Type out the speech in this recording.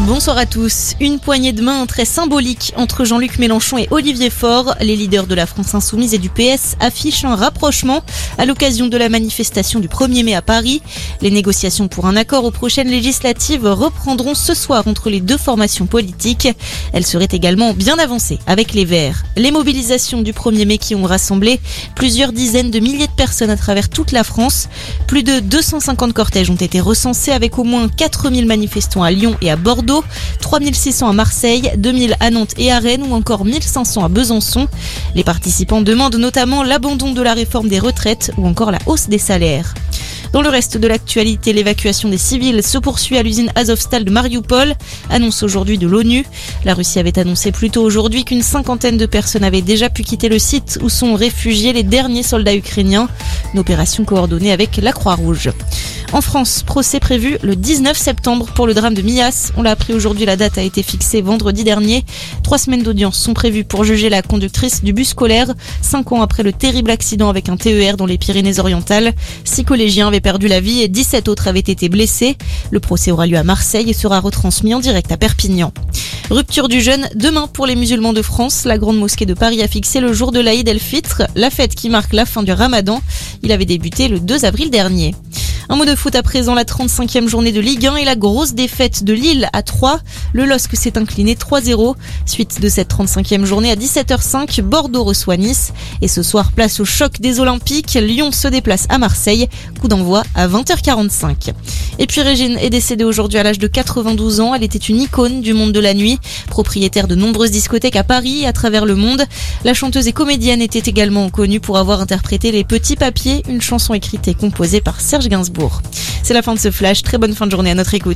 Bonsoir à tous. Une poignée de main très symbolique entre Jean-Luc Mélenchon et Olivier Faure. Les leaders de la France Insoumise et du PS affichent un rapprochement à l'occasion de la manifestation du 1er mai à Paris. Les négociations pour un accord aux prochaines législatives reprendront ce soir entre les deux formations politiques. Elles seraient également bien avancées avec les Verts. Les mobilisations du 1er mai qui ont rassemblé plusieurs dizaines de milliers de personnes à travers toute la France. Plus de 250 cortèges ont été recensés avec au moins 4000 manifestants à Lyon et à Bordeaux. 3600 à Marseille, 2000 à Nantes et à Rennes ou encore 1500 à Besançon. Les participants demandent notamment l'abandon de la réforme des retraites ou encore la hausse des salaires. Dans le reste de l'actualité, l'évacuation des civils se poursuit à l'usine Azovstal de Mariupol, annonce aujourd'hui de l'ONU. La Russie avait annoncé plus tôt aujourd'hui qu'une cinquantaine de personnes avaient déjà pu quitter le site où sont réfugiés les derniers soldats ukrainiens. Une opération coordonnée avec la Croix-Rouge. En France, procès prévu le 19 septembre pour le drame de Mias. On l'a appris aujourd'hui, la date a été fixée vendredi dernier. Trois semaines d'audience sont prévues pour juger la conductrice du bus scolaire, cinq ans après le terrible accident avec un TER dans les Pyrénées-Orientales. Six collégiens avaient perdu la vie et 17 autres avaient été blessés. Le procès aura lieu à Marseille et sera retransmis en direct à Perpignan. Rupture du jeûne demain pour les musulmans de France. La grande mosquée de Paris a fixé le jour de l'Aïd el-Fitr, la fête qui marque la fin du ramadan. Il avait débuté le 2 avril dernier. Un mot de foot à présent, la 35e journée de Ligue 1 et la grosse défaite de Lille à 3. Le LOSC s'est incliné 3-0. Suite de cette 35e journée à 17h05, Bordeaux reçoit Nice. Et ce soir, place au choc des Olympiques. Lyon se déplace à Marseille. Coup d'envoi à 20h45. Et puis Régine est décédée aujourd'hui à l'âge de 92 ans. Elle était une icône du monde de la nuit, propriétaire de nombreuses discothèques à Paris et à travers le monde. La chanteuse et comédienne était également connue pour avoir interprété Les Petits Papiers, une chanson écrite et composée par Serge Gainsbourg. C'est la fin de ce flash. Très bonne fin de journée à notre écoute.